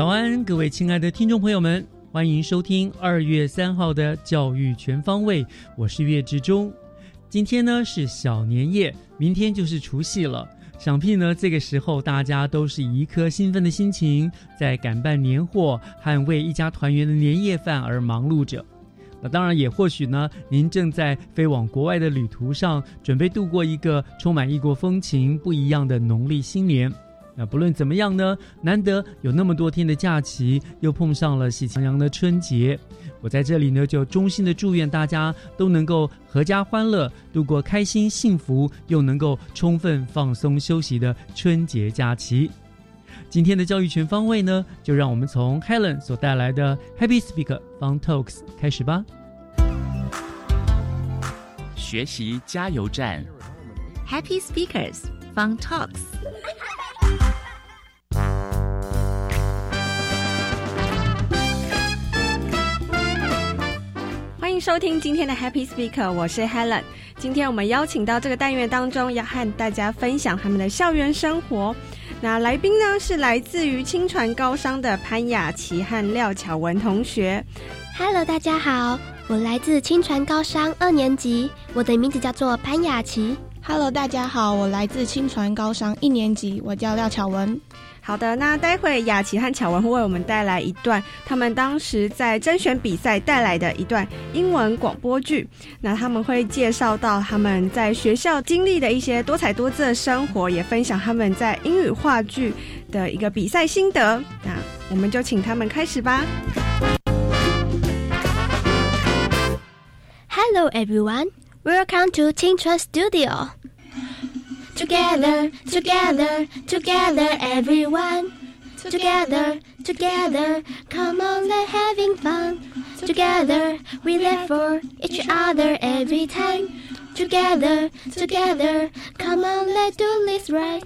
早安，各位亲爱的听众朋友们，欢迎收听二月三号的《教育全方位》，我是岳志忠。今天呢是小年夜，明天就是除夕了。想必呢这个时候大家都是一颗兴奋的心情，在赶办年货和为一家团圆的年夜饭而忙碌着。那当然也或许呢，您正在飞往国外的旅途上，准备度过一个充满异国风情、不一样的农历新年。那不论怎么样呢，难得有那么多天的假期，又碰上了喜气洋洋的春节，我在这里呢就衷心的祝愿大家都能够阖家欢乐，度过开心幸福又能够充分放松休息的春节假期。今天的教育全方位呢，就让我们从 Helen 所带来的 Happy Speaker Fun Talks 开始吧。学习加油站，Happy Speakers Fun Talks。迎收听今天的 Happy Speaker，我是 Helen。今天我们邀请到这个单元当中，要和大家分享他们的校园生活。那来宾呢是来自于清传高商的潘雅琪和廖巧文同学。Hello，大家好，我来自清传高商二年级，我的名字叫做潘雅琪。Hello，大家好，我来自清传高商一年级，我叫廖巧文。好的，那待会雅琪和巧文会为我们带来一段他们当时在甄选比赛带来的一段英文广播剧。那他们会介绍到他们在学校经历的一些多彩多姿的生活，也分享他们在英语话剧的一个比赛心得。那我们就请他们开始吧。Hello everyone, welcome to 青春 Studio. Together, together, together, everyone. Together, together, come on, let's having fun. Together, we live for each other every time. Together, together, come on, let's do this right.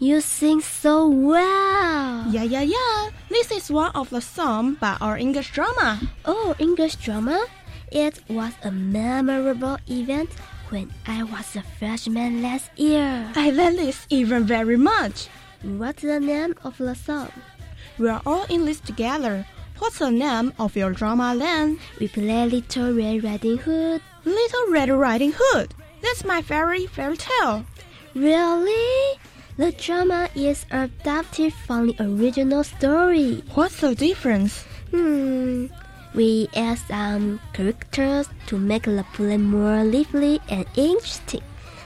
You sing so well. Yeah, yeah, yeah. This is one of the songs by our English drama. Oh, English drama? It was a memorable event when I was a freshman last year. I love this even very much. What's the name of the song? We are all in this together. What's the name of your drama then? We play Little Red Riding Hood. Little Red Riding Hood. That's my fairy fairy tale. Really? The drama is adapted from the original story. What's the difference? Hmm. We add some um, characters to make the play more lively and interesting.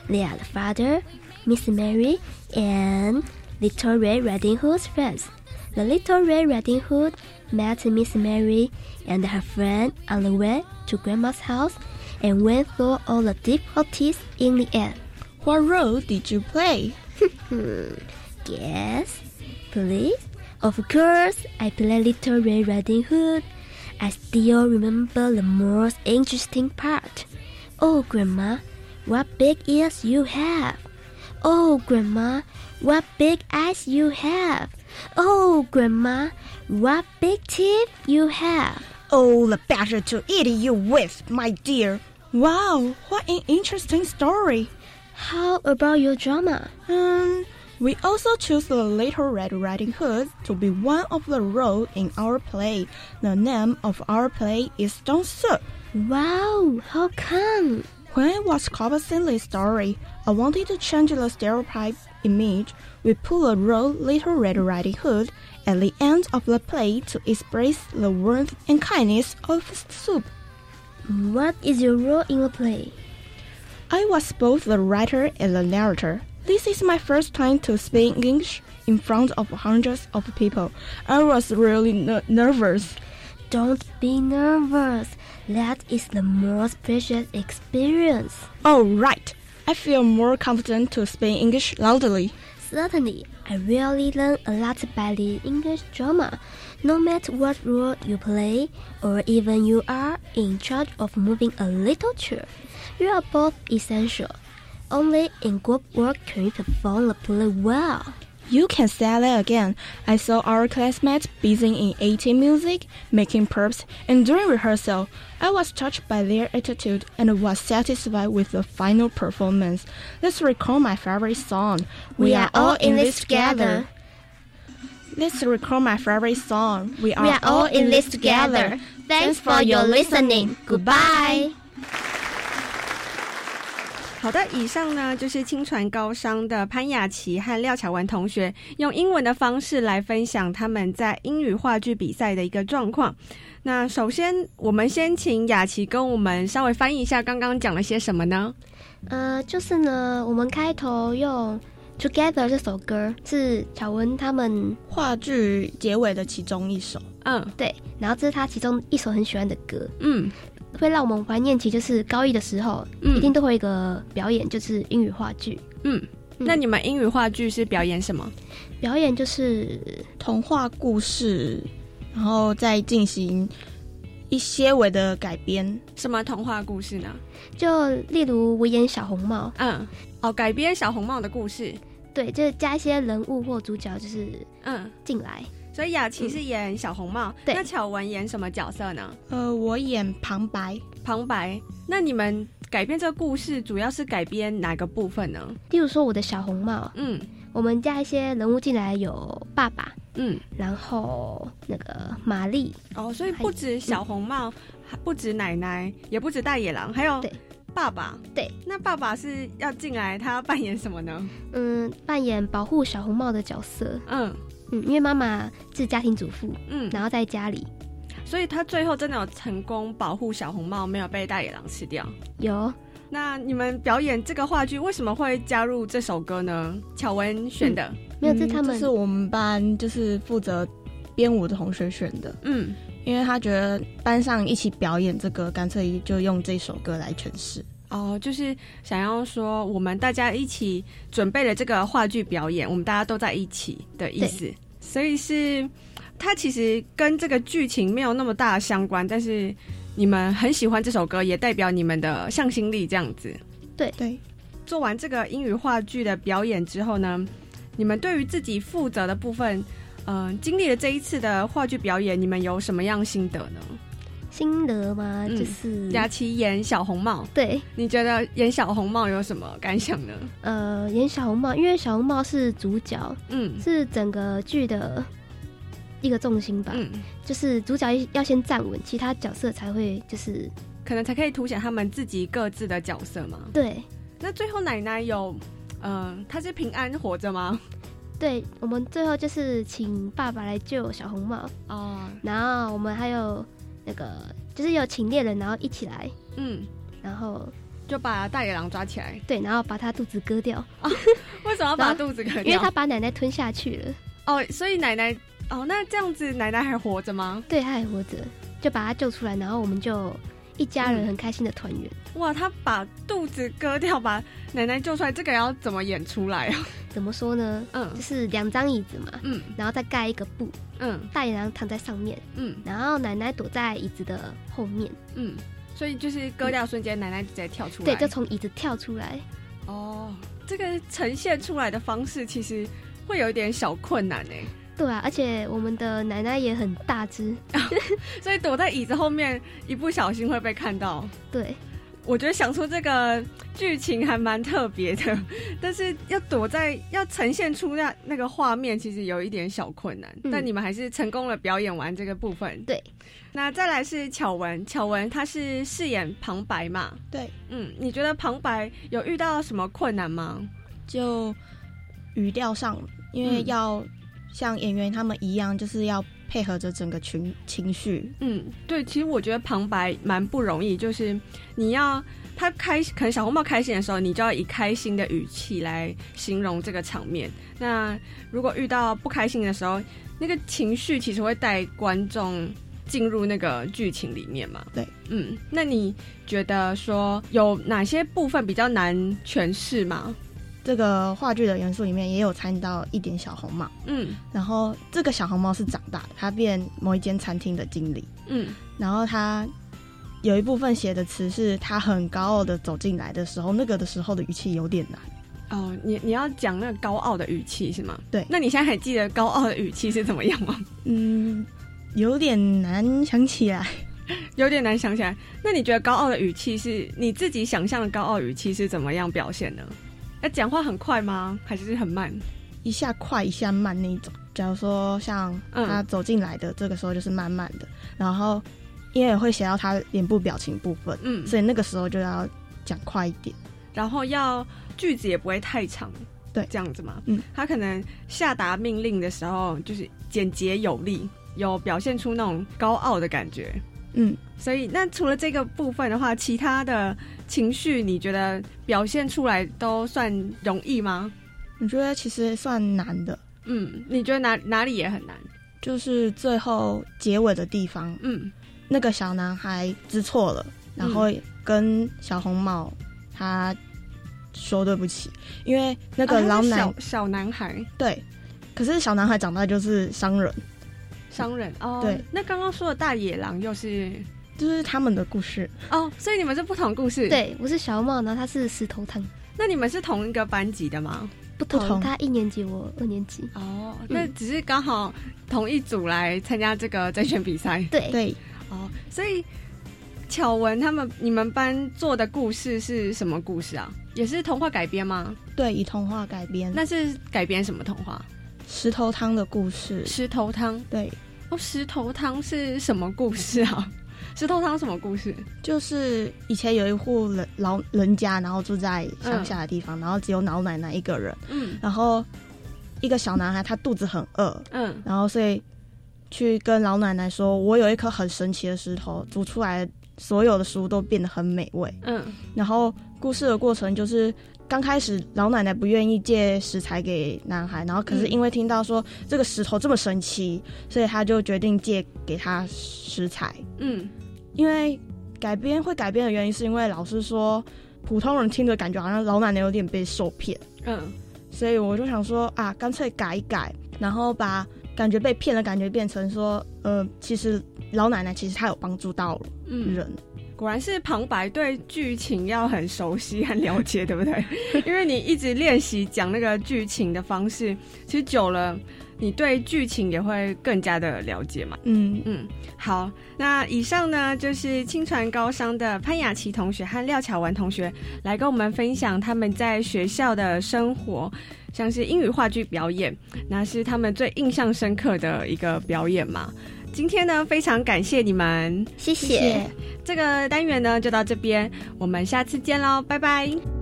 They are the father, Miss Mary, and Little Red Riding Hood's friends. The Little Red Riding Hood met Miss Mary and her friend on the way to Grandma's house and went through all the difficulties in the end. What role did you play? Guess, please. Of course, I play Little Red Riding Hood. I still remember the most interesting part. Oh, Grandma, what big ears you have! Oh, Grandma, what big eyes you have! Oh, Grandma, what big teeth you have! Oh, the better to eat you with, my dear. Wow, what an interesting story. How about your drama? Um, We also choose the Little Red Riding Hood to be one of the roles in our play. The name of our play is Soup. Wow, how come? When I was covering this story, I wanted to change the stereotype image. We put the role Little Red Riding Hood at the end of the play to express the warmth and kindness of soup. What is your role in the play? I was both the writer and the narrator. This is my first time to speak English in front of hundreds of people. I was really nervous. Don't be nervous. That is the most precious experience. Oh, right. I feel more confident to speak English loudly. Certainly, I really learn a lot by the English drama. No matter what role you play, or even you are in charge of moving a little chair, you are both essential. Only in group work can you perform the play well. You can say that again. I saw our classmates busy in AT music, making props, and during rehearsal. I was touched by their attitude and was satisfied with the final performance. Let's recall my favorite song. We are all in this together. Let's recall my favorite song. We are, We are all in this together. Thanks for your listening. Goodbye. 好的，以上呢就是清传高商的潘雅琪和廖巧文同学用英文的方式来分享他们在英语话剧比赛的一个状况。那首先，我们先请雅琪跟我们稍微翻译一下刚刚讲了些什么呢？呃，就是呢，我们开头用《Together》这首歌是巧文他们话剧结尾的其中一首。嗯对，然后这是他其中一首很喜欢的歌，嗯会让我们怀念起就是高一的时候，嗯一定都会有一个表演，就是英语话剧。嗯。那你们英语话剧是表演什么？表演就是童话故事，然后再进行一些微的改编。什么童话故事呢？就例如我演小红帽，嗯，哦，改编小红帽的故事。对，就是加一些人物或主角就是嗯，进来。所以雅琪是演小红帽，对那巧文演什么角色呢？呃，我演旁白，旁白。那你们改编这个故事，主要是改编哪个部分呢？例如说我的小红帽，嗯我们加一些人物进来，有爸爸，嗯，然后那个玛丽，哦，所以不止小红帽，还不止奶奶，也不止大野狼，还有对爸爸。对，那爸爸是要进来，他要扮演什么呢？嗯，扮演保护小红帽的角色。嗯嗯，因为妈妈是家庭主妇，嗯，然后在家里所以他最后真的有成功保护小红帽，没有被大野狼吃掉。有那你们表演这个话剧为什么会加入这首歌呢？巧文选的。没有？嗯这是他们是我们班就是负责编舞的同学选的，嗯因为他觉得班上一起表演这个，干脆就用这首歌来诠释。哦，就是想要说我们大家一起准备了这个话剧表演，我们大家都在一起的意思。所以是它其实跟这个剧情没有那么大的相关，但是你们很喜欢这首歌，也代表你们的向心力这样子。对，做完这个英语话剧的表演之后呢，你们对于自己负责的部分，嗯、经历了这一次的话剧表演，你们有什么样心得呢？心得吗？嗯就是佳琪演小红帽，对，你觉得演小红帽有什么感想呢？呃，演小红帽，因为小红帽是主角，嗯是整个剧的一个重心吧。嗯，就是主角要先站稳，其他角色才会就是可能才可以凸显他们自己各自的角色嘛。对那最后奶奶有，嗯、她是平安活着吗？对。我们最后就是请爸爸来救小红帽，哦，然后我们还有那个就是有请猎人，然后一起来，嗯，然后就把大野狼抓起来。对，然后把他肚子割掉，为什么要把然后肚子割掉？因为他把奶奶吞下去了，哦，所以奶奶哦，那这样子奶奶还活着吗？对，她还活着，就把她救出来，然后我们就一家人很开心的团圆。哇，他把肚子割掉，把奶奶救出来，这个要怎么演出来啊？怎么说呢？嗯就是两张椅子嘛，嗯然后再盖一个布，嗯大野狼躺在上面，嗯然后奶奶躲在椅子的后面，嗯，所以就是割掉瞬间，奶奶直接跳出来。对，就从椅子跳出来。哦，这个呈现出来的方式其实会有一点小困难哎，对啊，而且我们的奶奶也很大只，所以躲在椅子后面，一不小心会被看到。对，我觉得想出这个剧情还蛮特别的，但是要躲在要呈现出那那个画面，其实有一点小困难。嗯但你们还是成功了表演完这个部分。对，那再来是巧文，巧文她是饰演旁白嘛？对，嗯，你觉得旁白有遇到什么困难吗？就语调上，因为嗯要像演员他们一样，就是要配合着整个群情绪。嗯，对，其实我觉得旁白蛮不容易，就是你要他开，可能小红帽开心的时候，你就要以开心的语气来形容这个场面。那如果遇到不开心的时候，那个情绪其实会带观众进入那个剧情里面嘛。对，嗯，那你觉得说有哪些部分比较难诠释吗？这个话剧的元素里面也有参与到一点小红帽，嗯然后这个小红帽是长大的，他变某一间餐厅的经理，嗯然后他有一部分写的词是他很高傲的走进来的时候，那个的时候的语气有点难。哦，你你要讲那个高傲的语气是吗？对那你现在还记得高傲的语气是怎么样吗？嗯，有点难想起来。有点难想起来。那你觉得高傲的语气是你自己想象的高傲语气是怎么样表现呢？要讲话很快吗？还是很慢？一下快一下慢那一种。假如说像嗯他走进来的这个时候就是慢慢的，然后因为会写到他脸部表情部分，嗯，所以那个时候就要讲快一点。然后要句子也不会太长，对这样子嘛。嗯，他可能下达命令的时候就是简洁有力，有表现出那种高傲的感觉。嗯，所以，那除了这个部分的话，其他的情绪你觉得表现出来都算容易吗？我觉得其实算难的，嗯，你觉得哪哪里也很难？就是最后结尾的地方，嗯那个小男孩知错了，然后跟小红帽他说对不起，因为那个老奶、小小男孩对，可是小男孩长大就是商人，商人哦。对，那刚刚说的大野狼又是就是他们的故事。哦，所以你们是不同故事。，对，我是小红帽，然后他是石头汤，那你们是同一个班级的吗？不同，不同他一年级，我二年级。哦，那只是刚好同一组来参加这个甄选比赛对，对，哦，所以巧文他们你们班做的故事是什么故事啊？也是童话改编吗？对，以童话改编。那是改编什么童话？石头汤的故事，石头汤对，哦，石头汤是什么故事啊？石头汤什么故事？就是以前有一户人老人家，然后住在乡下的地方，然后只有老奶奶一个人，嗯然后一个小男孩他肚子很饿，嗯然后所以去跟老奶奶说：“我有一颗很神奇的石头，煮出来所有的食物都变得很美味。嗯”然后故事的过程就是。刚开始，老奶奶不愿意借食材给男孩，然后可是因为听到说这个石头这么神奇，所以他就决定借给他食材。嗯因为改编会改编的原因，是因为老师说普通人听着感觉好像老奶奶有点被受骗，嗯。所以我就想说啊，干脆改一改，然后把感觉被骗的感觉变成说，呃，其实老奶奶其实她有帮助到嗯，人，果然是旁白对剧情要很熟悉和了解，对不对？因为你一直练习讲那个剧情的方式，其实久了，你对剧情也会更加的了解嘛。嗯，嗯，好，那以上呢就是清传高商的潘雅琪同学和廖巧文同学来跟我们分享他们在学校的生活，像是英语话剧表演，那是他们最印象深刻的一个表演嘛。今天呢，非常感谢你们，谢谢谢。这个单元呢就到这边，我们下次见喽，拜拜。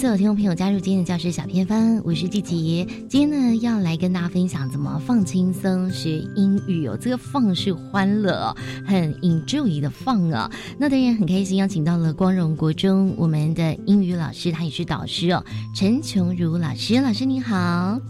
所有听众朋友加入今天的教师小偏方，我是季琪。今天呢，要来跟大家分享怎么放轻松学英语哦。这个放是欢乐，很 enjoy 的放啊。那当然很开心，邀请到了光荣国中我们的英语老师，他也是导师哦，陈琼如老师。老师您好。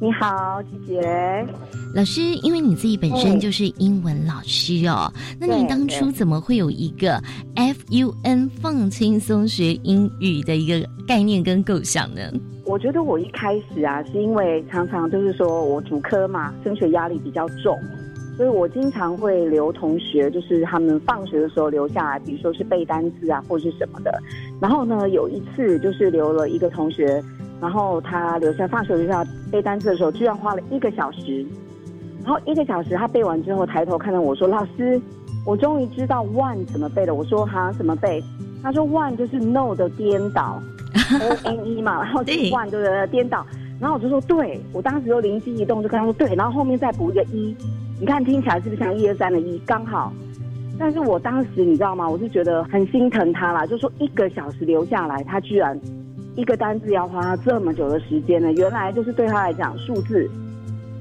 你好，姐姐。老师，因为你自己本身就是英文老师哦，那你当初怎么会有一个 F U N 放轻松学英语的一个概念跟构想呢？我觉得我一开始啊，是因为常常就是说我主科嘛，升学压力比较重，所以我经常会留同学，就是他们放学的时候留下来，比如说是背单词啊，或者是什么的。然后呢，有一次就是留了一个同学。然后他留下放学留下背单词的时候，居然花了一个小时。然后一个小时他背完之后，抬头看到我说：“老师，我终于知道 one 怎么背了。”我说：“哈，怎么背？”他说：“one 就是 no 的颠倒，o n e 嘛，然后 one 就是颠倒。”然后我就说：“对。”我当时就灵机一动，就跟他说：“对。”然后后面再补一个一，你看听起来是不是像一二三的一？刚好。但是我当时你知道吗？我是觉得很心疼他啦，就说一个小时留下来，他居然。一个单字要花他这么久的时间呢？原来就是对他来讲，数字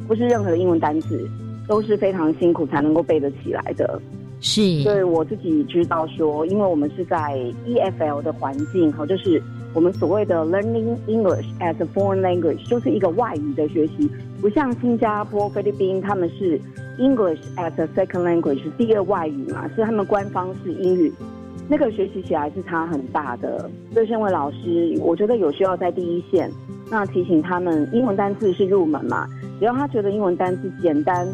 不是任何的英文单词都是非常辛苦才能够背得起来的。是，所以我自己知道说，因为我们是在 EFL 的环境哈，就是我们所谓的 Learning English as a Foreign Language，就是一个外语的学习，不像新加坡、菲律宾他们是 English as a Second Language，第二外语嘛，是他们官方是英语。那个学习起来是差很大的，所以身为老师，我觉得有需要在第一线，那提醒他们，英文单词是入门嘛，只要他觉得英文单词简单、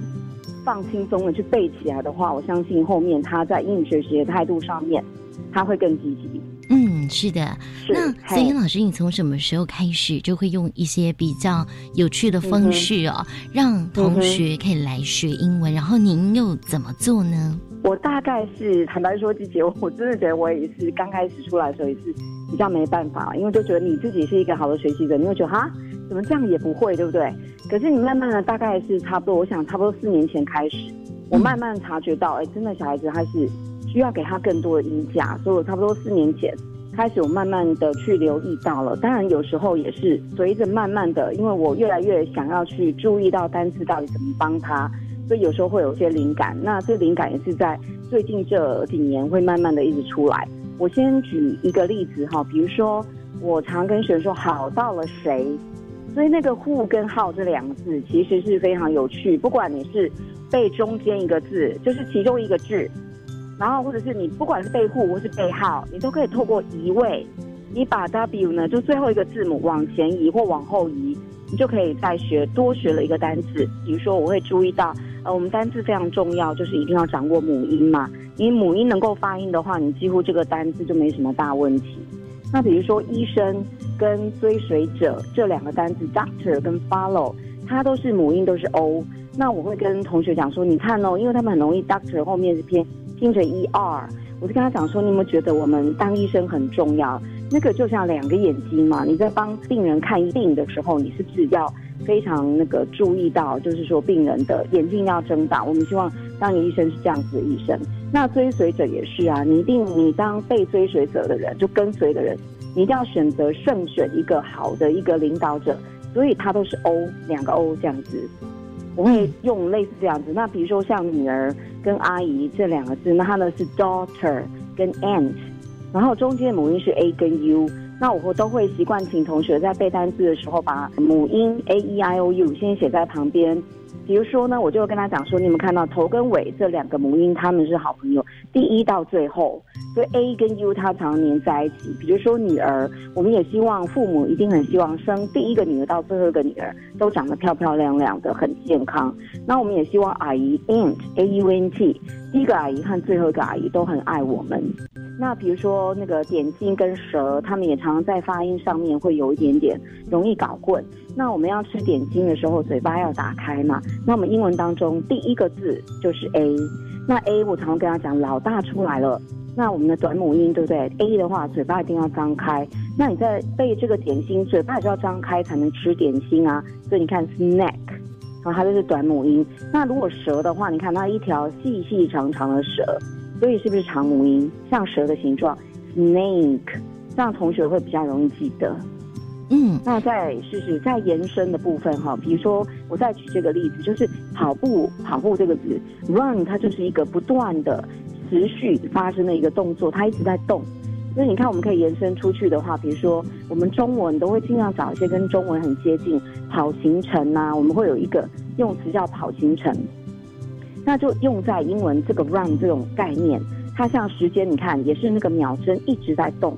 放轻松的去背起来的话，我相信后面他在英语学习的态度上面，他会更积极。嗯，是的。那所以老师，你从什么时候开始就会用一些比较有趣的方式哦，让同学可以来学英文？然后您又怎么做呢？我大概是坦白说，季姐，我真的觉得我也是刚开始出来的时候也是比较没办法，因为就觉得你自己是一个好的学习者，你会觉得哈，怎么这样也不会，对不对？可是你慢慢的，大概是差不多，我想差不多四年前开始，我慢慢察觉到，哎，真的小孩子他是。需要给他更多的音价，所以我差不多四年前开始，我慢慢的去留意到了。当然有时候也是随着慢慢的，因为我越来越想要去注意到单词到底怎么帮他，所以有时候会有一些灵感。那这灵感也是在最近这几年会慢慢的一直出来。我先举一个例子哈，比如说我常跟学生说“好到了谁”，所以那个户跟号这两个字其实是非常有趣。不管你是背中间一个字，就是其中一个字。然后，或者是你不管是背户或是背号，你都可以透过移位，你把 W 呢，就最后一个字母往前移或往后移，你就可以再学多学了一个单词。比如说，我会注意到，呃，我们单词非常重要，就是一定要掌握母音嘛。你母音能够发音的话，你几乎这个单词就没什么大问题。那比如说，医生跟追随者这两个单词，doctor 跟 follow，它都是母音都是 O。那我会跟同学讲说，你看哦，因为他们很容易 doctor 后面是偏。听着 e r，，我就跟他讲说：“你有没有觉得我们当医生很重要？那个就像两个眼睛嘛，你在帮病人看病的时候，你是不是要非常那个注意到，就是说病人的眼睛要睁大？我们希望当医生是这样子的医生。那追随者也是啊，你一定你当被追随者的人，就跟随的人，你一定要选择慎选一个好的一个领导者。所以他都是 O 两个 O 这样子。”我会用类似这样子，那比如说像女儿跟阿姨这两个字，那它呢是 daughter 跟 aunt，然后中间母音是 a 跟 u，那我会都会习惯请同学在背单词的时候，把母音 a e i o u 先写在旁边。比如说呢，我就跟他讲说，你们看到头跟尾这两个母音，他们是好朋友，第一到最后，所以 A 跟 U 它常黏在一起。比如说女儿，我们也希望父母一定很希望生第一个女儿到最后一个女儿都长得漂漂亮亮的，很健康。那我们也希望阿姨 Aunt A U N T 第一个阿姨和最后一个阿姨都很爱我们。那比如说那个点心跟舌，他们也常常在发音上面会有一点点容易搞混。那我们要吃点心的时候，嘴巴要打开嘛。那我们英文当中第一个字就是 A。那 A 我常常跟他讲，老大出来了。那我们的短母音对不对？A 的话，嘴巴一定要张开。那你在背这个点心，嘴巴也是要张开才能吃点心啊。所以你看 snack，然后它就是短母音。那如果蛇的话，你看它一条细细长长的蛇。所以是不是长母音，像蛇的形状？Snake，这样同学会比较容易记得。嗯，那再试试再延伸的部分哈，比如说我再举这个例子，就是跑步，跑步这个字，run 它就是一个不断的持续发生的一个动作，它一直在动。所以你看，我们可以延伸出去的话，比如说我们中文都会尽量找一些跟中文很接近，跑行程呐、我们会有一个用词叫跑行程，那就用在英文这个 run 这种概念，它像时间，你看也是那个秒针一直在动。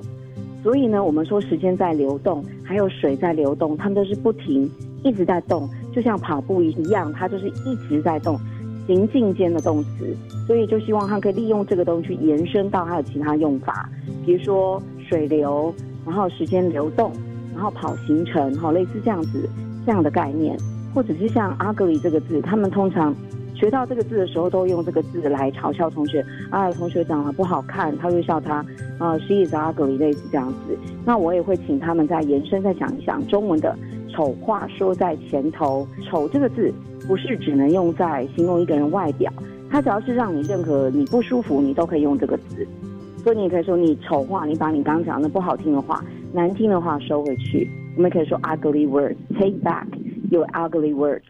所以呢，我们说时间在流动，还有水在流动，它们都是不停，一直在动，就像跑步一样，它就是一直在动，行进间的动词。所以就希望它可以利用这个东西去延伸到它的其他用法，比如说水流，然后时间流动，然后跑行程，哈，类似这样子这样的概念，或者是像 ugly 这个字，他们通常。学到这个字的时候，都用这个字来嘲笑同学。啊，同学长得不好看，他就笑他。啊，she is ugly，类似这样子。那我也会请他们再延伸，再想一想中文的丑话说在前头。丑这个字不是只能用在形容一个人外表，它只要是让你任何你不舒服，你都可以用这个字。所以你也可以说你丑话，你把你刚刚讲的不好听的话、难听的话收回去。我们可以说 ugly words，take back your ugly words。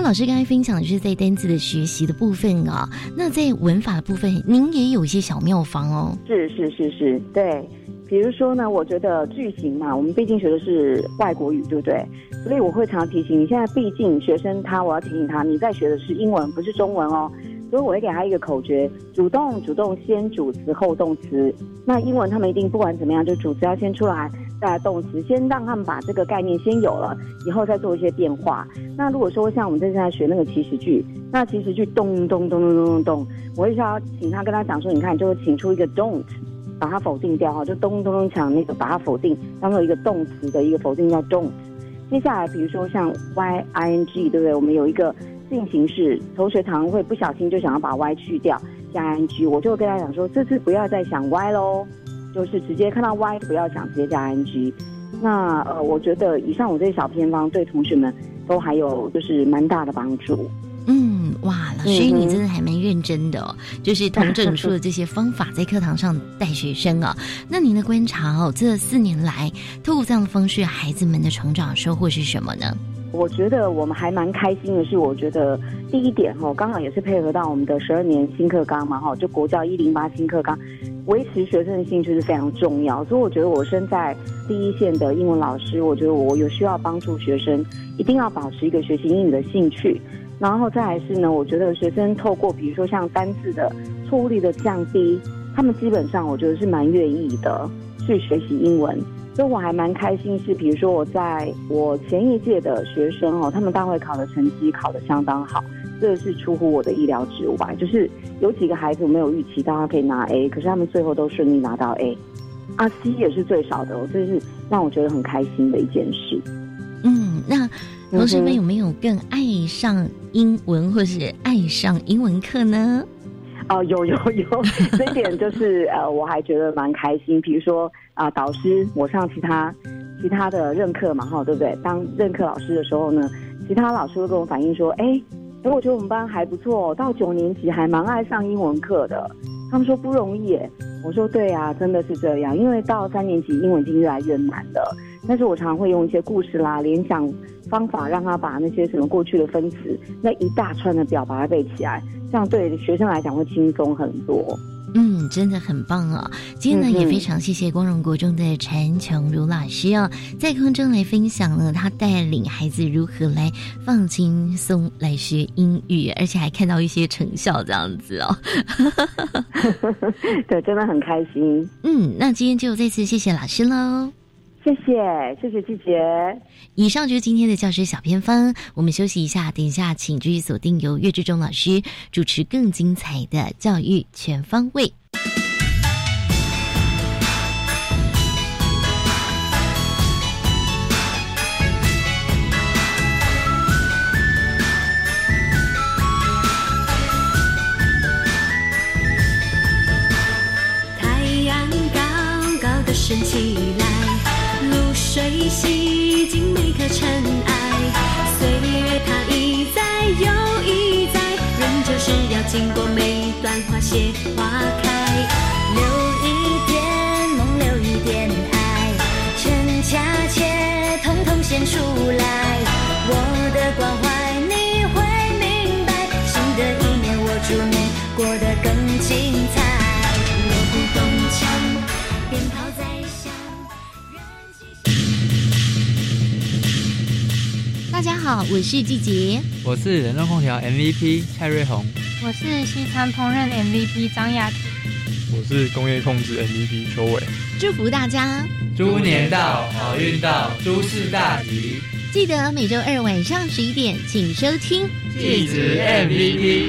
那老师刚才分享的就是在单字的学习的部分啊，那在文法的部分，您也有一些小妙方哦。是是是是，对。比如说呢，我觉得句型嘛，我们毕竟学的是外国语，对不对？所以我会常提醒你，现在毕竟学生他，我要提醒他，你在学的是英文，不是中文哦。所以我会给他一个口诀：主动主动先主词后动词。那英文他们一定不管怎么样，就主词要先出来，再来动词，先让他们把这个概念先有了，以后再做一些变化。那如果说像我们正在学那个祈使句，那祈使句咚咚咚咚咚咚咚，我会要请他跟他讲说，你看，就会请出一个 don't，把它否定掉哈，就咚咚咚抢那个把它否定，当做一个动词的一个否定叫 don't。接下来比如说像 y i n g，对不对？我们有一个进行式，同学常会不小心就想要把 y 去掉，加 i n g，我就跟他讲说，这次不要再想 y 喽，就是直接看到 y 不要想，直接加 i n g。那呃，我觉得以上我这些小偏方对同学们都还有就是蛮大的帮助。嗯，哇，老师你真的还蛮认真的哦，就是同整出的这些方法在课堂上带学生啊。那您的观察哦，这四年来，透过这样的方式，孩子们的成长收获是什么呢？我觉得我们还蛮开心的是，我觉得第一点哈，刚好也是配合到我们的十二年新课纲嘛哈，就国教一零八新课纲，维持学生的兴趣是非常重要。所以我觉得我身在第一线的英文老师，我觉得我有需要帮助学生，一定要保持一个学习英语的兴趣。然后再来是呢，我觉得学生透过比如说像单字的错误率的降低，他们基本上我觉得是蛮愿意的去学习英文。所以我还蛮开心，是比如说我在我前一届的学生哦，他们大会考的成绩考得相当好，这是出乎我的意料之外。就是有几个孩子没有预期到他可以拿 A，可是他们最后都顺利拿到 A，啊 C 也是最少的哦，这是让我觉得很开心的一件事。嗯，那同学们有没有更爱上英文，或是爱上英文课呢？哦，有有有，这一点就是呃，我还觉得蛮开心。比如说啊、导师我上其他其他的任课嘛，哈，对不对？当任课老师的时候呢，其他老师会跟我反映说，哎，哎，我觉得我们班还不错，到九年级还蛮爱上英文课的。他们说不容易耶，我说对啊，真的是这样，因为到三年级英文已经越来越难了。但是我常常会用一些故事啦、联想方法，让他把那些什么过去的分词那一大串的表把它背起来，这样对学生来讲会轻松很多。嗯，真的很棒啊！今天呢，嗯也非常谢谢光荣国中的陈琼如老师哦，在空中来分享了，他带领孩子如何来放轻松来学英语，而且还看到一些成效，这样子哦。对，真的很开心。嗯，那今天就再次谢谢老师喽。谢谢，谢谢季姐。以上就是今天的教学小偏方，我们休息一下，等一下请继续锁定由岳志忠老师主持更精彩的教育全方位。洗净每颗尘埃。岁月它一再又一再，人就是要经过每段花谢好，我是季杰。我是人肉空调 MVP 蔡瑞红，我是西餐烹饪 MVP 张雅婷，我是工业控制 MVP 邱伟。祝福大家，猪年到，好运到，诸事大吉。记得每周二晚上十一点，请收听气质 MVP。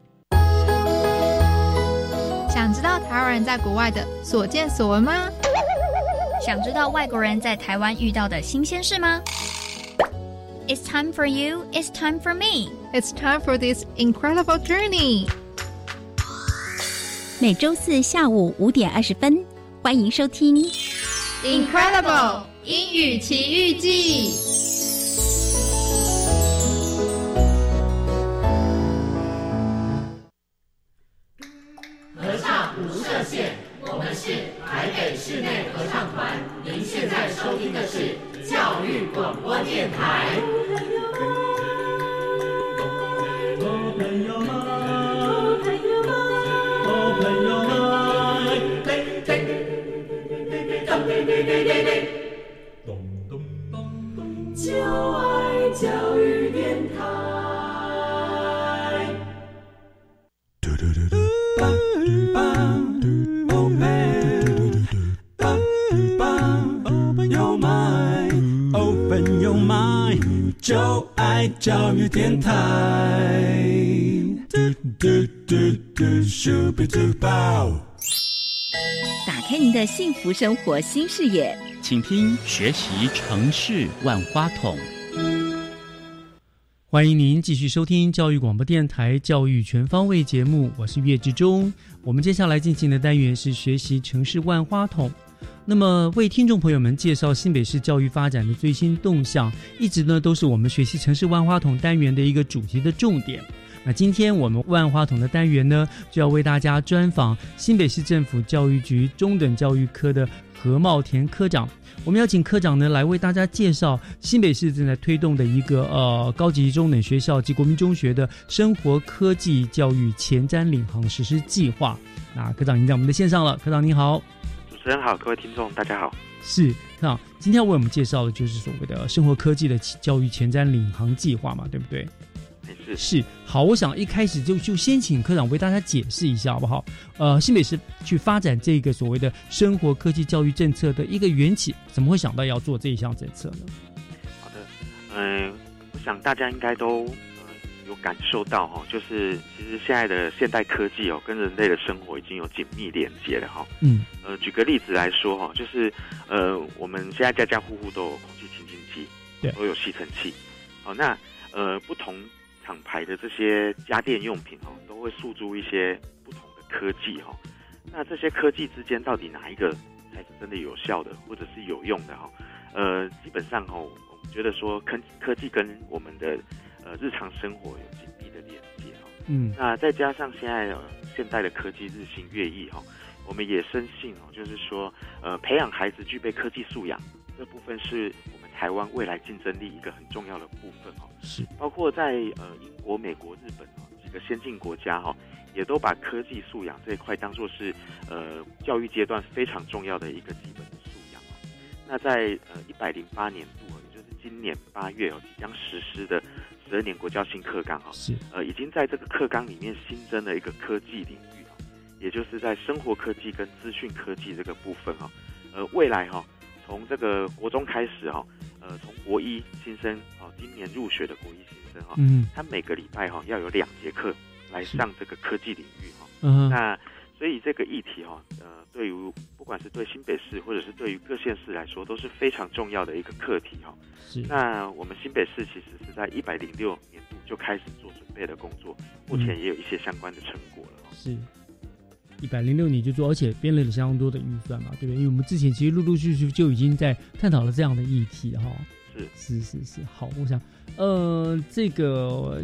想知道台湾人在国外的所见所闻吗？想知道外国人在台湾遇到的新鲜事吗？It's time for you. It's time for me. It's time for this incredible journey. 每周四下午五点二十分，欢迎收听《Incredible 英语奇遇记》。您的幸福生活新视野，请听学习城市万花筒。欢迎您继续收听教育广播电台《教育全方位》节目，我是岳志忠。我们接下来进行的单元是学习城市万花筒。那么，为听众朋友们介绍新北市教育发展的最新动向，一直呢都是我们学习城市万花筒单元的一个主题的重点。那今天我们万花筒的单元呢，就要为大家专访新北市政府教育局中等教育科的何茂田科长。我们要请科长呢来为大家介绍新北市正在推动的一个呃高级中等学校及国民中学的生活科技教育前瞻领航实施计划。那科长已经在我们的线上了，科长您好。主持人好，各位听众大家好。是科长，今天要为我们介绍的就是所谓的生活科技的教育前瞻领航计划嘛，对不对？是是好，我想一开始就就先请科长为大家解释一下好不好？呃，新北市去发展这个所谓的生活科技教育政策的一个缘起，怎么会想到要做这一项政策呢？好的，嗯、我想大家应该都、呃、有感受到哈、哦，就是其实现在的现代科技哦，跟人类的生活已经有紧密连接了哈、哦。嗯，呃，举个例子来说哈、哦，就是呃，我们现在家家户户都有空气清新机，对，都有吸尘器。好、哦，那呃不同。厂牌的这些家电用品哦，都会诉诸一些不同的科技哈、哦。那这些科技之间到底哪一个才是真的有效的，或者是有用的哈、哦？呃，基本上哦，我们觉得说科科技跟我们的呃日常生活有紧密的连接哈。嗯。那再加上现在、呃、现代的科技日新月异哈、哦，我们也深信哦，就是说呃培养孩子具备科技素养这部分是台湾未来竞争力一个很重要的部分哦。是，包括在呃英国、美国、日本哦几个先进国家哈、哦，也都把科技素养这一块当做是呃教育阶段非常重要的一个基本的素养哦。那在呃一百零八年度，也就是今年八月哦，即将实施的十二年国教新课纲哈、哦，是呃已经在这个课纲里面新增了一个科技领域哦，也就是在生活科技跟资讯科技这个部分哈、哦，呃未来哈、哦、从这个国中开始哈、哦。呃，从国一新生哦，今年入学的国一新生哈、哦，嗯，他每个礼拜哈、哦、要有两节课来上这个科技领域哈。嗯，那所以这个议题哈，呃，对于不管是对新北市或者是对于各县市来说，都是非常重要的一个课题哈。是。那我们新北市其实是在一百零六年度就开始做准备的工作，目前也有一些相关的成果了。是。一百零六年就做，而且编列了相当多的预算嘛，对不对？因为我们之前其实陆陆续续就已经在探讨了这样的议题哈。是是是是，好，我想，呃，这个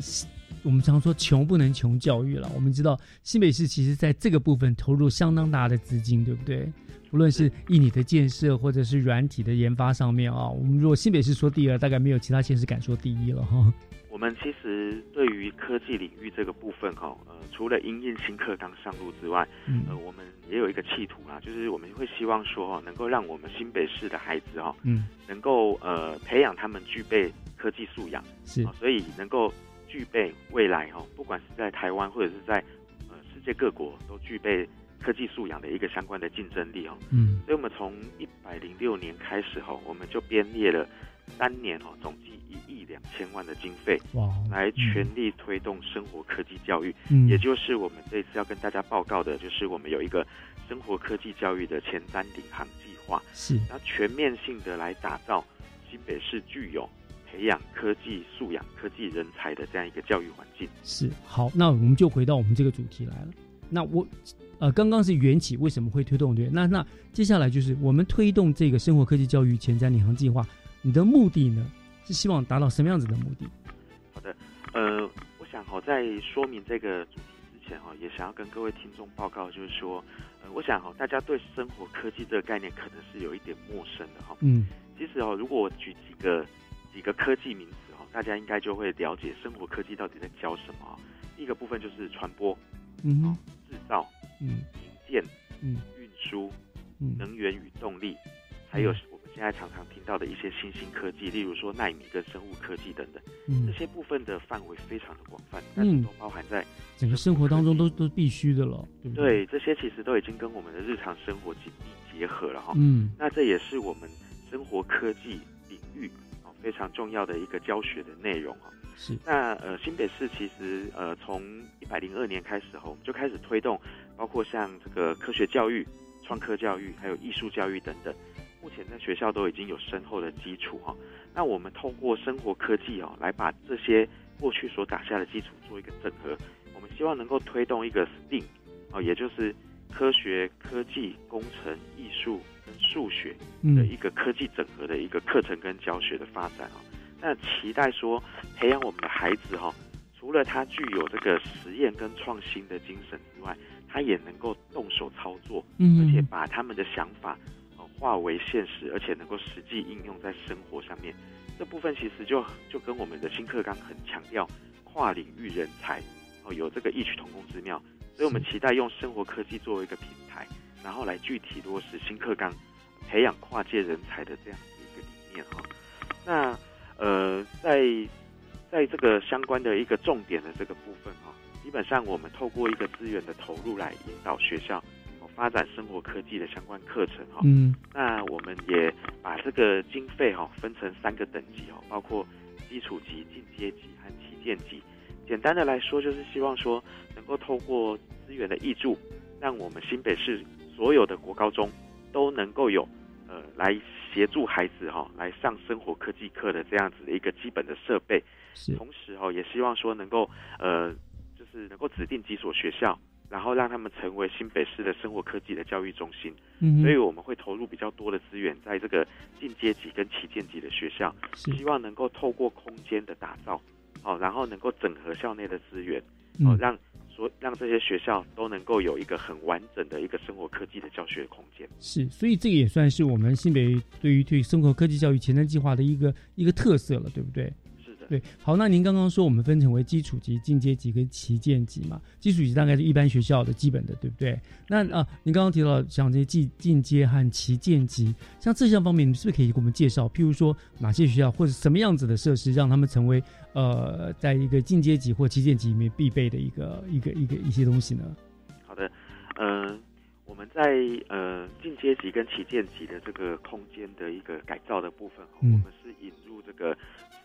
我们常说穷不能穷教育了。我们知道新北市其实在这个部分投入相当大的资金，对不对？无论是硬体的建设或者是软体的研发上面啊，我们如果新北市说第二，大概没有其他县市敢说第一了哈。我们其实对于科技领域这个部分哈，呃，除了因应新课纲上路之外，呃，我们也有一个企图啦，就是我们会希望说哦，能够让我们新北市的孩子哈，嗯，能够呃培养他们具备科技素养，是，所以能够具备未来哈，不管是在台湾或者是在呃世界各国都具备科技素养的一个相关的竞争力哦，嗯，所以我们从一百零六年开始哈，我们就编列了三年哦，总计。一亿两千万的经费，哇！来全力推动生活科技教育，嗯，也就是我们这次要跟大家报告的，就是我们有一个生活科技教育的前瞻领航计划，是，那全面性的来打造新北市具有培养科技素养、科技人才的这样一个教育环境。是，好，那我们就回到我们这个主题来了。那我，呃，刚刚是缘起为什么会推动对？那那接下来就是我们推动这个生活科技教育前瞻领航计划，你的目的呢？是希望达到什么样子的目的？好的，呃，我想好，在说明这个主题之前哈，也想要跟各位听众报告，就是说，呃，我想哈，大家对生活科技这个概念可能是有一点陌生的哈。嗯，其实哦，如果我举几个几个科技名词哈，大家应该就会了解生活科技到底在教什么。第一个部分就是传播，嗯，制造，嗯，营建，嗯，运输，嗯，能源与动力，还有。现在常常听到的一些新兴科技，例如说纳米跟生物科技等等，嗯，这些部分的范围非常的广泛，但是都包含在整个生活当中，都都必须的了。对，这些其实都已经跟我们的日常生活紧密结合了哈。嗯，那这也是我们生活科技领域啊非常重要的一个教学的内容哈。是。那呃，新北市其实呃从一百零二年开始后，我们就开始推动，包括像这个科学教育、创科教育，还有艺术教育等等。目前在学校都已经有深厚的基础哈，那我们通过生活科技哦，来把这些过去所打下的基础做一个整合。我们希望能够推动一个 STEAM 哦，也就是科学、科技、工程、艺术跟数学的一个科技整合的一个课程跟教学的发展哦。那期待说培养我们的孩子哈，除了他具有这个实验跟创新的精神之外，他也能够动手操作，嗯，而且把他们的想法。化为现实，而且能够实际应用在生活上面，这部分其实就就跟我们的新课纲很强调跨领域人才哦，有这个异曲同工之妙。所以我们期待用生活科技作为一个平台，然后来具体落实新课纲培养跨界人才的这样子一个理念哈。那呃，在在这个相关的一个重点的这个部分哈，基本上我们透过一个资源的投入来引导学校。发展生活科技的相关课程哈，嗯，那我们也把这个经费哈分成三个等级哦，包括基础级、进阶级和旗舰级。简单的来说，就是希望说能够透过资源的挹注，让我们新北市所有的国高中都能够有呃来协助孩子哈来上生活科技课的这样子的一个基本的设备。是，同时哈也希望说能够呃就是能够指定几所学校。然后让他们成为新北市的生活科技的教育中心，嗯，所以我们会投入比较多的资源在这个进阶级跟旗舰级的学校，希望能够透过空间的打造，哦，然后能够整合校内的资源，哦，让所让这些学校都能够有一个很完整的一个生活科技的教学空间。是，所以这个也算是我们新北对于对生活科技教育前瞻计划的一个一个特色了，对不对？对，好，那您刚刚说我们分成为基础级、进阶级跟旗舰级嘛？基础级大概是一般学校的基本的，对不对？那啊，您刚刚提到像这些进进阶和旗舰级，像这项方面，你是不是可以给我们介绍？譬如说哪些学校或者什么样子的设施，让他们成为呃，在一个进阶级或旗舰级里面必备的一个一个一个一些东西呢？好的，嗯，我们在呃进阶级跟旗舰级的这个空间的一个改造的部分，我们是引入。这个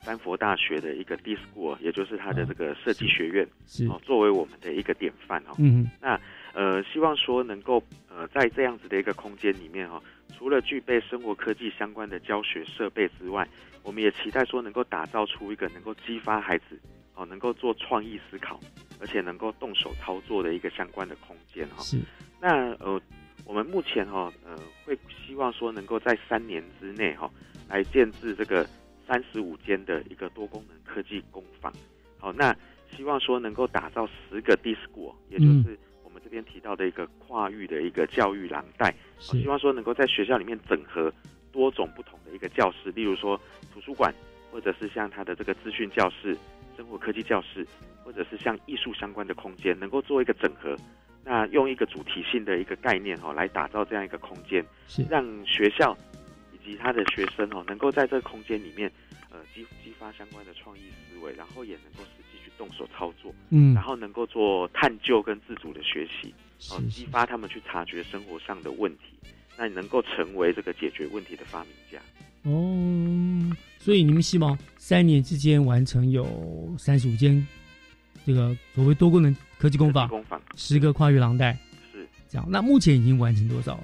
丹佛大学的一个 D School，也就是它的这个设计学院，哦，作为我们的一个典范哦。嗯，那呃，希望说能够呃在这样子的一个空间里面哈，除了具备生活科技相关的教学设备之外，我们也期待说能够打造出一个能够激发孩子哦，能够做创意思考，而且能够动手操作的一个相关的空间哈。是。那呃，我们目前哈呃会希望说能够在三年之内哈来建制这个三十五间的一个多功能科技工坊。好，那希望说能够打造十个 D School，也就是我们这边提到的一个跨域的一个教育廊带。好。希望说能够在学校里面整合多种不同的一个教室，例如说图书馆，或者是像它的这个资讯教室、生活科技教室，或者是像艺术相关的空间，能够做一个整合。那用一个主题性的一个概念哈，来打造这样一个空间，是让学校以及他的学生哦，能够在这个空间里面，呃，激激发相关的创意思维，然后也能够实际去动手操作，嗯，然后能够做探究跟自主的学习，哦，激发他们去察觉生活上的问题，那你能够成为这个解决问题的发明家。哦，所以你们希望三年之间完成有三十五间。这个所谓多功能科技工坊，工坊十个跨越廊带是这样。那目前已经完成多少？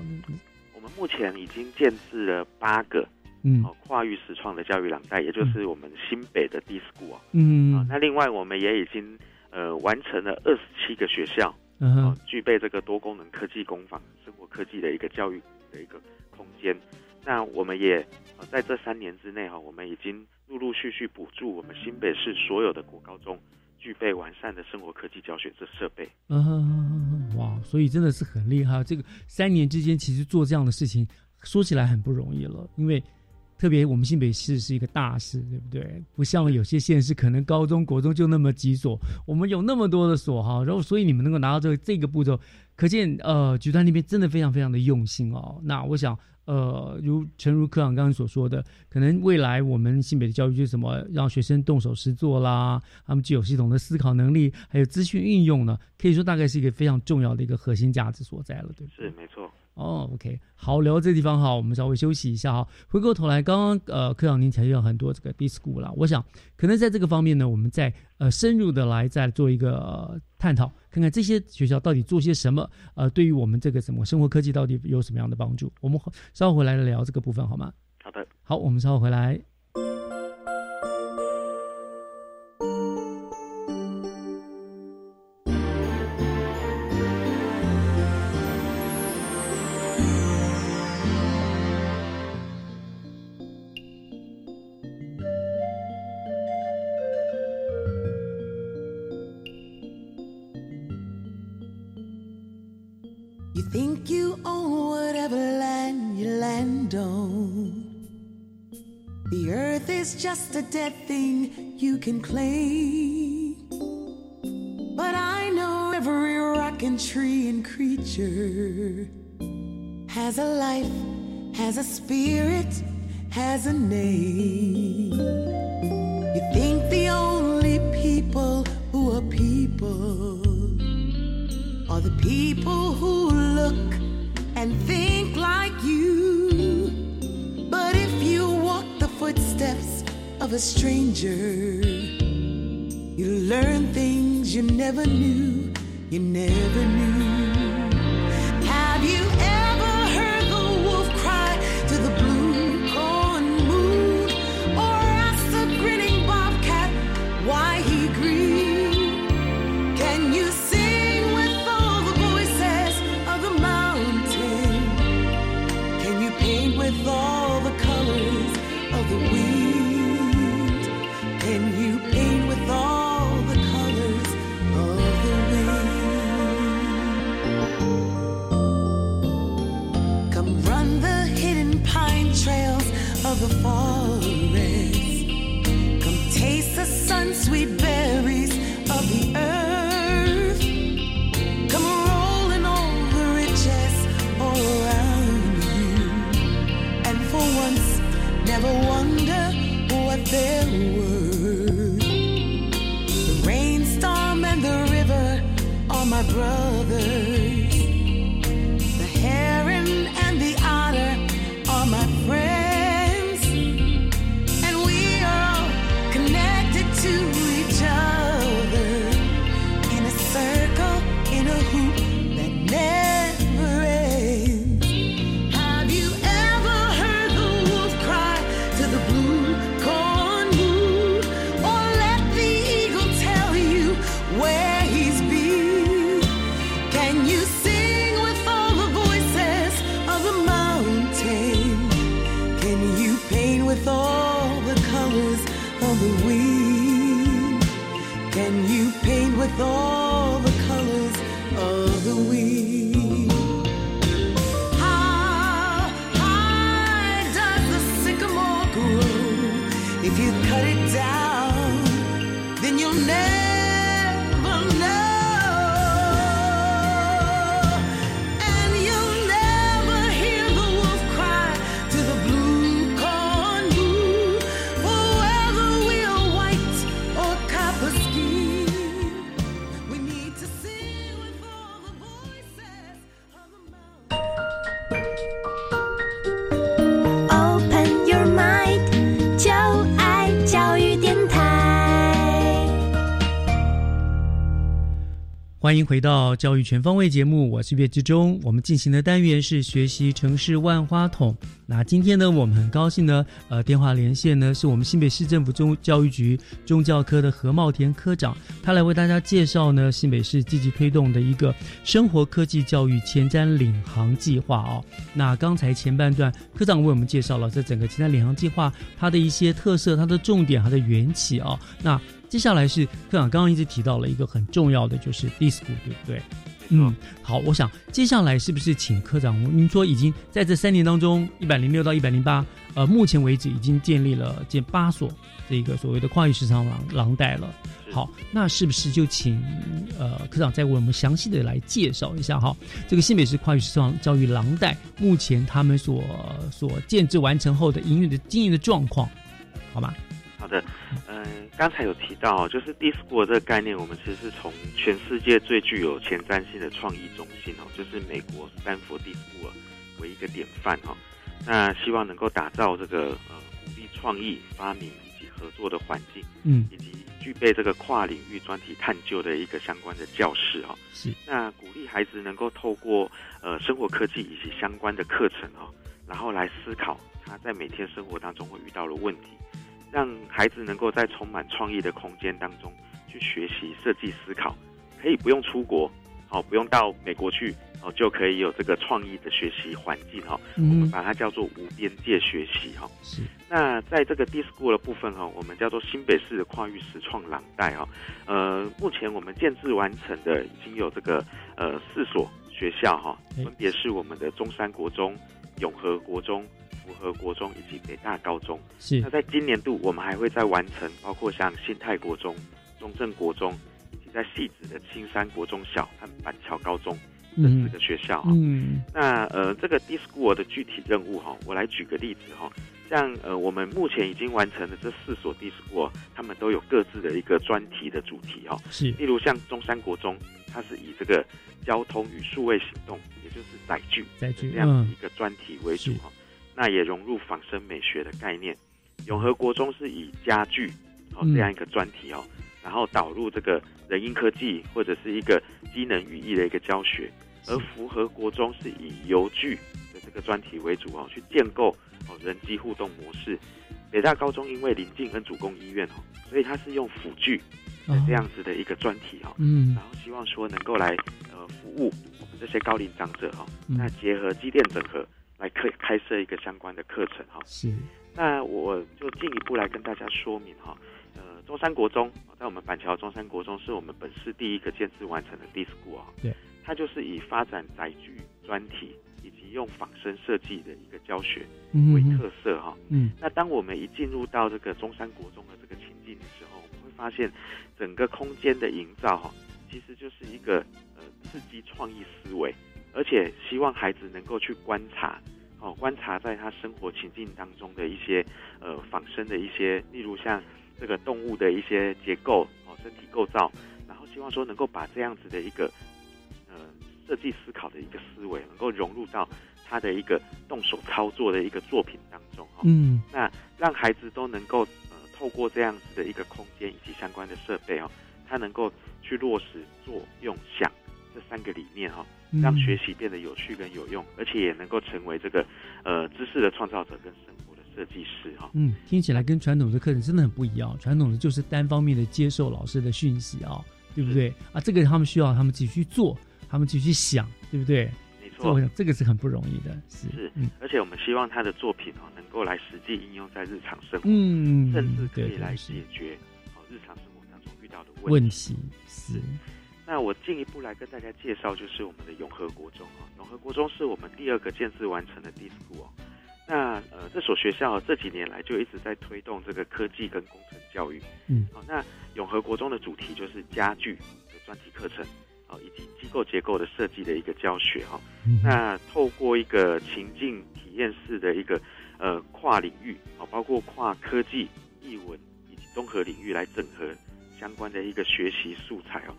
目前已经建制了八个，嗯，哦，跨域实创的教育廊带，也就是我们新北的 D School 啊，嗯，啊，那另外我们也已经呃完成了二十七个学校，嗯哦，具备这个多功能科技工坊、生活科技的一个教育的一个空间。那我们也呃在这三年之内哈，我们已经陆陆续续补助我们新北市所有的国高中。具备完善的生活科技教学这设备，嗯，哇，所以真的是很厉害。这个三年之间，其实做这样的事情，说起来很不容易了。因为特别我们新北市是一个大市，对不对？不像有些县市，可能高中国中就那么几所，我们有那么多的所哈。然后，所以你们能够拿到这个这个步骤，可见呃，局团那边真的非常非常的用心哦。那我想。呃，如诚如科长刚刚所说的，可能未来我们新北的教育就是什么，让学生动手实做啦，他们具有系统的思考能力，还有资讯运用呢，可以说大概是一个非常重要的一个核心价值所在了，对不对？是没错。哦，OK，好，聊到这地方哈，我们稍微休息一下哈。回过头来，刚刚呃，科长您提到很多这个 D school 啦，我想可能在这个方面呢，我们再呃深入的来再做一个探讨，看看这些学校到底做些什么，呃，对于我们这个什么生活科技到底有什么样的帮助？我们稍后回来聊这个部分好吗？好的，好，我们稍后回来。Just a dead thing you can claim. But I know every rock and tree and creature has a life, has a spirit, has a name. You think the only people who are people are the people who look and think like you. But if you walk the footsteps of a stranger. You learn things you never knew, you never knew. 欢迎回到教育全方位节目，我是岳志忠。我们进行的单元是学习城市万花筒。那今天呢，我们很高兴呢，呃，电话连线呢是我们新北市政府中教育局中教科的何茂田科长，他来为大家介绍呢新北市积极推动的一个生活科技教育前瞻领航计划哦。那刚才前半段科长为我们介绍了这整个前瞻领航计划它的一些特色、它的重点、它的缘起哦。那接下来是科长刚刚一直提到了一个很重要的，就是 DISCO，对不对？嗯，好，我想接下来是不是请科长？您说已经在这三年当中，一百零六到一百零八，呃，目前为止已经建立了建八所这个所谓的跨域市场廊廊带了。好，那是不是就请呃科长再为我们详细的来介绍一下哈？这个新北市跨域市场教育廊带目前他们所所建制完成后的营运的经营的状况，好吗？好的，嗯、刚才有提到，就是 DISCO 这个概念，我们其实是从全世界最具有前瞻性的创意中心哦，就是美国斯坦福 DISCO 为一个典范、哦。那希望能够打造这个呃鼓励创意、发明以及合作的环境，嗯以及具备这个跨领域专题探究的一个相关的教室、哦。是那鼓励孩子能够透过呃生活科技以及相关的课程哦，然后来思考他在每天生活当中会遇到的问题，让孩子能够在充满创意的空间当中去学习设计思考，可以不用出国，哦，不用到美国去，哦，就可以有这个创意的学习环境哈、哦。嗯我们把它叫做无边界学习哈、哦。那在这个 DISCO 的部分哈、我们叫做新北市的跨域实创廊带哈、呃，目前我们建制完成的已经有这个呃四所学校哈、哎分别是我们的中山国中、永和国中、福和国中以及北大高中。是那在今年度，我们还会再完成包括像新泰国中、中正国中，以及在戏子的青山国中小和板桥高中这嗯四个学校哈、嗯那呃，这个 DISCO 的具体任务哈，我来举个例子哈，像呃，我们目前已经完成的这四所 DISCO，他们都有各自的一个专题的主题哈。是例如像中山国中，它是以这个交通与数位行动，也就是载具载具这样一个专题为主哈。那也融入仿生美学的概念。永和国中是以家具哦嗯这样一个专题哦，然后导入这个人因科技或者是一个机能语义的一个教学。而符合国中是以邮具的这个专题为主哦，去建构哦人机互动模式。北大高中因为临近恩主公医院哦，所以它是用辅具的这样子的一个专题哦，嗯然后希望说能够来呃服务我们这些高龄长者哈、那结合机电整合来开开设一个相关的课程哈、是。那我就进一步来跟大家说明哈，呃，中山国中在我们板桥中山国中是我们本市第一个建制完成的 D School 啊，对，它就是以发展载具专题以及用仿生设计的一个教学嗯为特色哈。嗯。那当我们一进入到这个中山国中的这个情境的时候，我们会发现整个空间的营造哈，其实就是一个呃刺激创意思维，而且希望孩子能够去观察。哦，观察在他生活情境当中的一些呃仿生的一些，例如像这个动物的一些结构哦，身体构造，然后希望说能够把这样子的一个呃设计思考的一个思维，能够融入到他的一个动手操作的一个作品当中哈、哦。嗯，那让孩子都能够呃透过这样子的一个空间以及相关的设备哦，他能够去落实作用想这三个理念哈、哦。嗯让学习变得有趣跟有用，而且也能够成为这个呃知识的创造者跟生活的设计师哈、嗯，听起来跟传统的课程真的很不一样。传统的就是单方面的接受老师的讯息啊、对不对？啊，这个他们需要他们自己去做，他们自己去想，对不对？没错，我想这个是很不容易的，是是，而且我们希望他的作品哦，能够来实际应用在日常生活，嗯，甚至可以来解决哦日常生活当中遇到的问题。是，那我进一步来跟大家介绍，就是我们的永和国中哦，永和国中是我们第二个建制完成的 D school 哦。那呃，这所学校这几年来就一直在推动这个科技跟工程教育，嗯，好，那永和国中的主题就是家具的专题课程。哦，以及机构结构的设计的一个教学哈，那透过一个情境体验式的一个呃跨领域哦，包括跨科技、译文以及综合领域来整合相关的一个学习素材哦，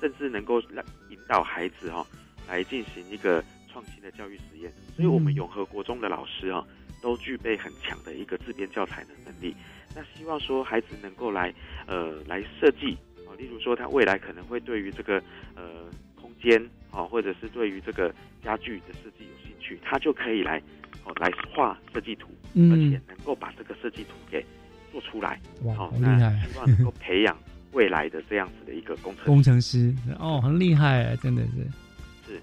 甚至能够让引导孩子哈来进行一个创新的教育实验。所以，我们永和国中的老师哈都具备很强的一个自编教材的能力。那希望说孩子能够来呃来设计啊。例如说，他未来可能会对于这个呃空间啊，或者是对于这个家具的设计有兴趣，他就可以来哦来画设计图，而且能够把这个设计图给做出来。哇，好厉害！希望能够培养未来的这样子的一个工程工程师哦，很厉害，真的是。是。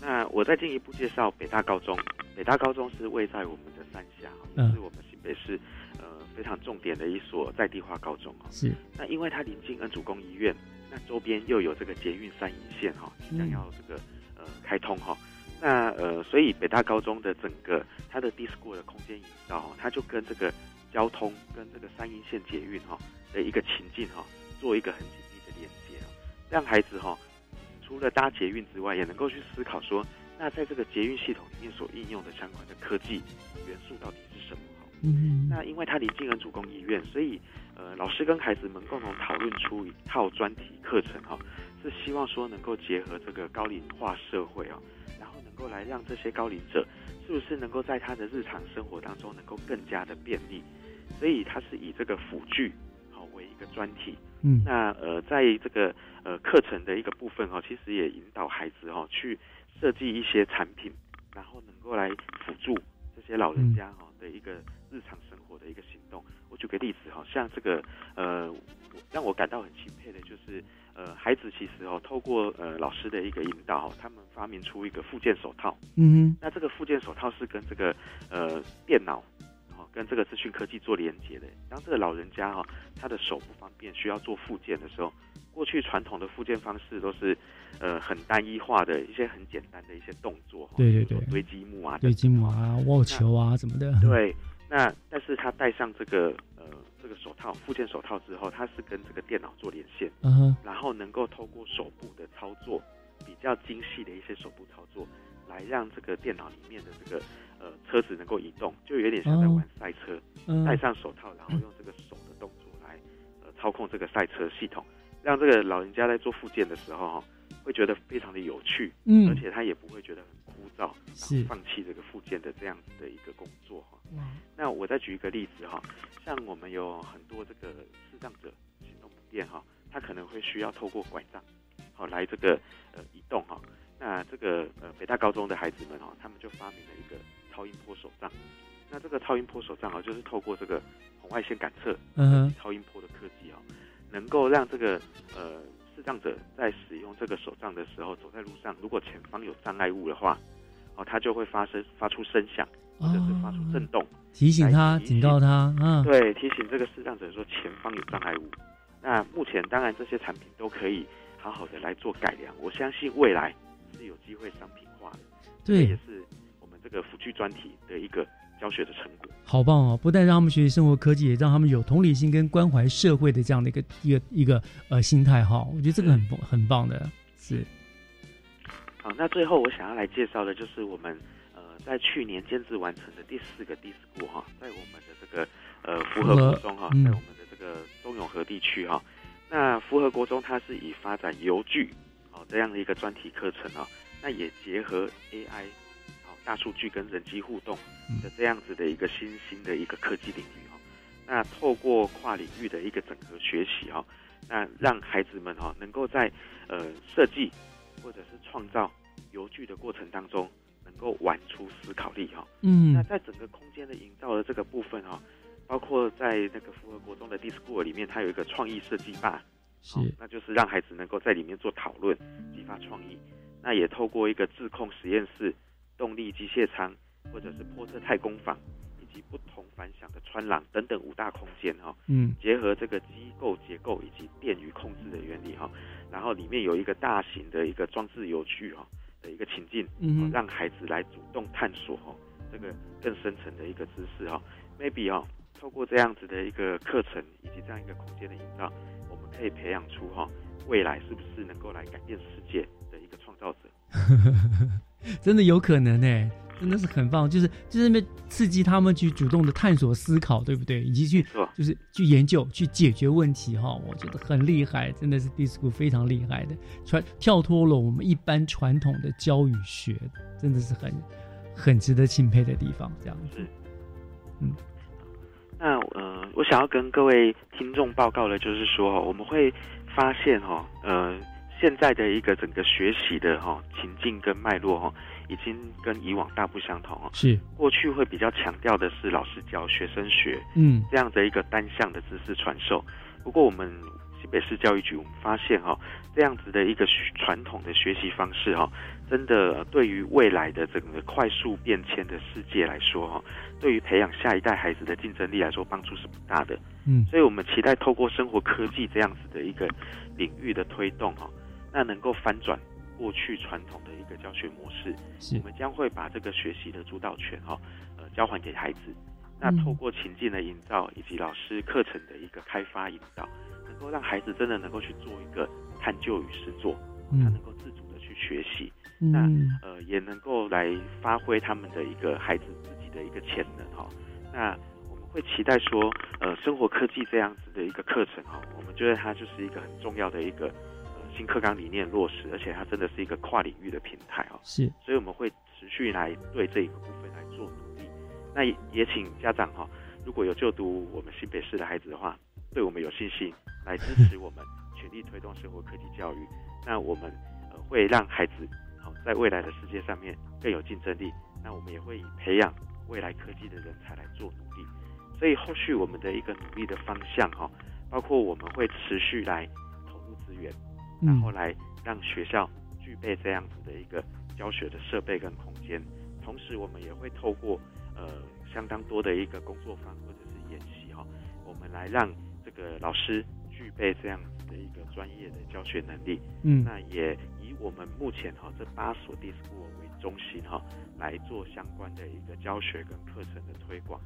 那我再进一步介绍北大高中。北大高中是位在我们的山下，也是我们新北市呃。非常重点的一所在地化高中哦，是。那因为它临近恩主公医院，那周边又有这个捷运三营线哈，即将要这个呃开通哈，那呃所以北大高中的整个它的 disco 的空间营造，它就跟这个交通跟这个三营线捷运哈的一个情境哈，做一个很紧密的连接，让孩子哈除了搭捷运之外，也能够去思考说，那在这个捷运系统里面所应用的相关的科技元素到底是什么？嗯，那因为它离近恩主公医院，所以呃，老师跟孩子们共同讨论出一套专题课程哈，是希望说能够结合这个高龄化社会啊，然后能够来让这些高龄者是不是能够在他的日常生活当中能够更加的便利，所以他是以这个辅具好为一个专题。嗯，那呃，在这个呃课程的一个部分哈，其实也引导孩子哈去设计一些产品，然后能够来辅助这些老人家哈的一个。日常生活的一个行动，我举个例子哈，像这个呃，让我感到很钦佩的就是呃，孩子其实哦，透过呃老师的一个引导，他们发明出一个附件手套。嗯，那这个附件手套是跟这个呃电脑，哦，跟这个资讯科技做连接的。当这个老人家哈，他的手不方便，需要做复健的时候，过去传统的复健方式都是呃很单一化的一些很简单的一些动作，对对对，堆积木啊，堆积木啊，握球啊什么的，对。那但是他戴上这个呃这个手套附件手套之后，他是跟这个电脑做连线，嗯，然后能够透过手部的操作，比较精细的一些手部操作，来让这个电脑里面的这个呃车子能够移动，就有点像在玩赛车。戴上手套，然后用这个手的动作来呃操控这个赛车系统，让这个老人家在做附件的时候哈，会觉得非常的有趣，嗯，而且他也不会觉得很枯燥。是放弃这个附件的这样子的一个工作哈。那我再举一个例子哈，像我们有很多这个视障者行动不便哈，他可能会需要透过拐杖好来这个呃移动哈。那这个呃北大高中的孩子们哦，他们就发明了一个超音波手杖。那这个超音波手杖啊，就是透过这个红外线感测，嗯，超音波的科技啊，能够让这个呃视障者在使用这个手杖的时候，走在路上，如果前方有障碍物的话。哦，它就会发生发出声响，或者是发出震动，提醒他、警告他。嗯，对，提醒这个视障者说前方有障碍物。那目前当然这些产品都可以好好的来做改良，我相信未来是有机会商品化的。对，也是个辅具专题的一个教学的成果。好棒哦！不但让他们学习生活科技，也让他们有同理心跟关怀社会的这样的一个一个一个呃心态哈。我觉得这个很很棒的，是。好，那最后我想要来介绍的就是我们呃在去年监制完成的第四个 DISCO 哈，在我们的这个呃福和国中哈，在我们的这个中永和地区哈，那福和国中它是以发展邮具哦这样的一个专题课程啊，那也结合 AI 好大数据跟人机互动的这样子的一个新兴的一个科技领域哈，那透过跨领域的一个整合学习哈，那让孩子们哈能够在呃设计。或者是创造游具的过程当中，能够玩出思考力哈。嗯，那在整个空间的营造的这个部分哈，包括在那个符合国中的 Discord 里面，它有一个创意设计吧，是，那就是让孩子能够在里面做讨论，激发创意。那也透过一个自控实验室、动力机械舱，或者是波特太空房，以及不同反响的穿廊等等五大空间哈，嗯，结合这个机构结构以及电与控制的原理哈，然后里面有一个大型的一个装置游具哈的一个情境，嗯，让孩子来主动探索哈这个更深层的一个知识哈，maybe 哈，透过这样子的一个课程以及这样一个空间的营造，我们可以培养出哈未来是不是能够来改变世界的一个创造者。真的有可能呢，真的是很棒，就是就是那刺激他们去主动的探索、思考，对不对？以及去就是去研究、去解决问题哈。我觉得很厉害，真的是 DISCO 非常厉害的，传跳脱了我们一般传统的教育学，真的是很很值得钦佩的地方。这样子，嗯。那呃，我想要跟各位听众报告的，就是说，我们会发现哈，呃。现在的一个整个学习的哈情境跟脉络哈，已经跟以往大不相同哦。是过去会比较强调的是老师教学生学，嗯，这样的一个单向的知识传授。不过我们新北市教育局我们发现哈，这样子的一个传统的学习方式哈，真的对于未来的整个快速变迁的世界来说哈，对于培养下一代孩子的竞争力来说帮助是不大的。嗯，所以我们期待透过生活科技这样子的一个领域的推动哈。那能够翻转过去传统的一个教学模式，我们将会把这个学习的主导权哈，呃，交还给孩子。那透过情境的营造以及老师课程的一个开发引导，能够让孩子真的能够去做一个探究与实作，他能够自主的去学习。那呃，也能够来发挥他们的一个孩子自己的一个潜能哈。那我们会期待说，呃，生活科技这样子的一个课程哈，我们觉得它就是一个很重要的一个。新课纲理念落实，而且它真的是一个跨领域的平台哦。是，所以我们会持续来对这一个部分来做努力。那也请家长哈，如果有就读我们新北市的孩子的话，对我们有信心，来支持我们，全力推动生活科技教育。那我们呃会让孩子好在未来的世界上面更有竞争力。那我们也会以培养未来科技的人才来做努力。所以后续我们的一个努力的方向哈，包括我们会持续来投入资源。然后来让学校具备这样子的一个教学的设备跟空间，同时我们也会透过呃相当多的一个工作坊或者是演习哈，我们来让这个老师具备这样子的一个专业的教学能力。嗯，那也以我们目前哈这八所 d i s c o 为中心哈，来做相关的一个教学跟课程的推广。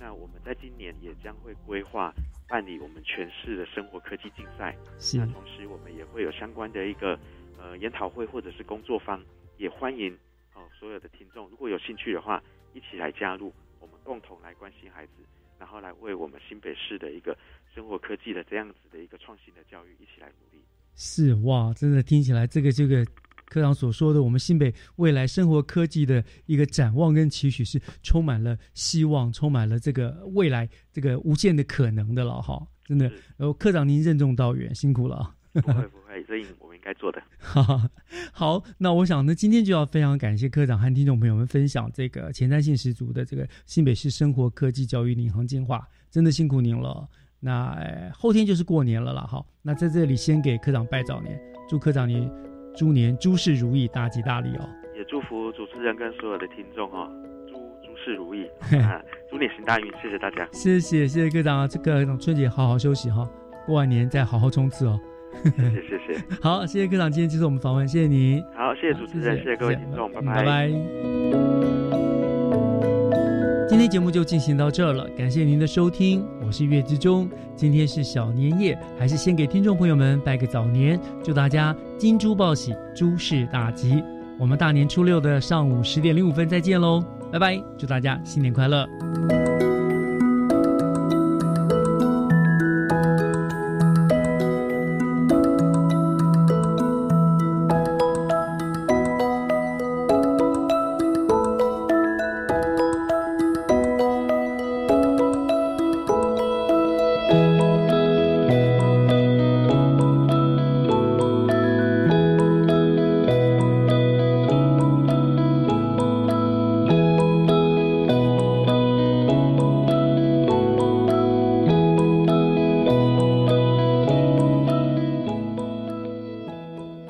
那我们在今年也将会规划办理我们全市的生活科技竞赛。是。那同时我们也会有相关的一个呃研讨会或者是工作坊，也欢迎哦所有的听众如果有兴趣的话，一起来加入，我们共同来关心孩子，然后来为我们新北市的一个生活科技的这样子的一个创新的教育一起来努力。是哇，真的听起来这个这个。科长所说的，我们新北未来生活科技的一个展望跟期许是充满了希望，充满了这个未来这个无限的可能的了哈，真的。然后科长您任重道远，辛苦了。不会不会，所以我们应该做的。好，那我想呢，今天就要非常感谢科长和听众朋友们分享这个前瞻性十足的这个新北市生活科技教育领航计划，真的辛苦您了。那后天就是过年了啦哈，那在这里先给科长拜早年，祝科长你。猪年诸事如意，大吉大利哦！也祝福主持人跟所有的听众哈，诸诸事如意啊，猪年行大运！谢谢大家，谢谢谢谢科长啊！这个春节好好休息哈，过完年再好好冲刺哦。谢谢谢谢，好，谢谢科长今天接受我们访问，谢谢你。好，谢谢主持人，谢谢各位听众，拜拜拜。今天节目就进行到这儿了，感谢您的收听，我是月之中。今天是小年夜，还是先给听众朋友们拜个早年，祝大家金猪报喜，诸事大吉。我们大年初六的上午十点零五分再见喽，拜拜，祝大家新年快乐。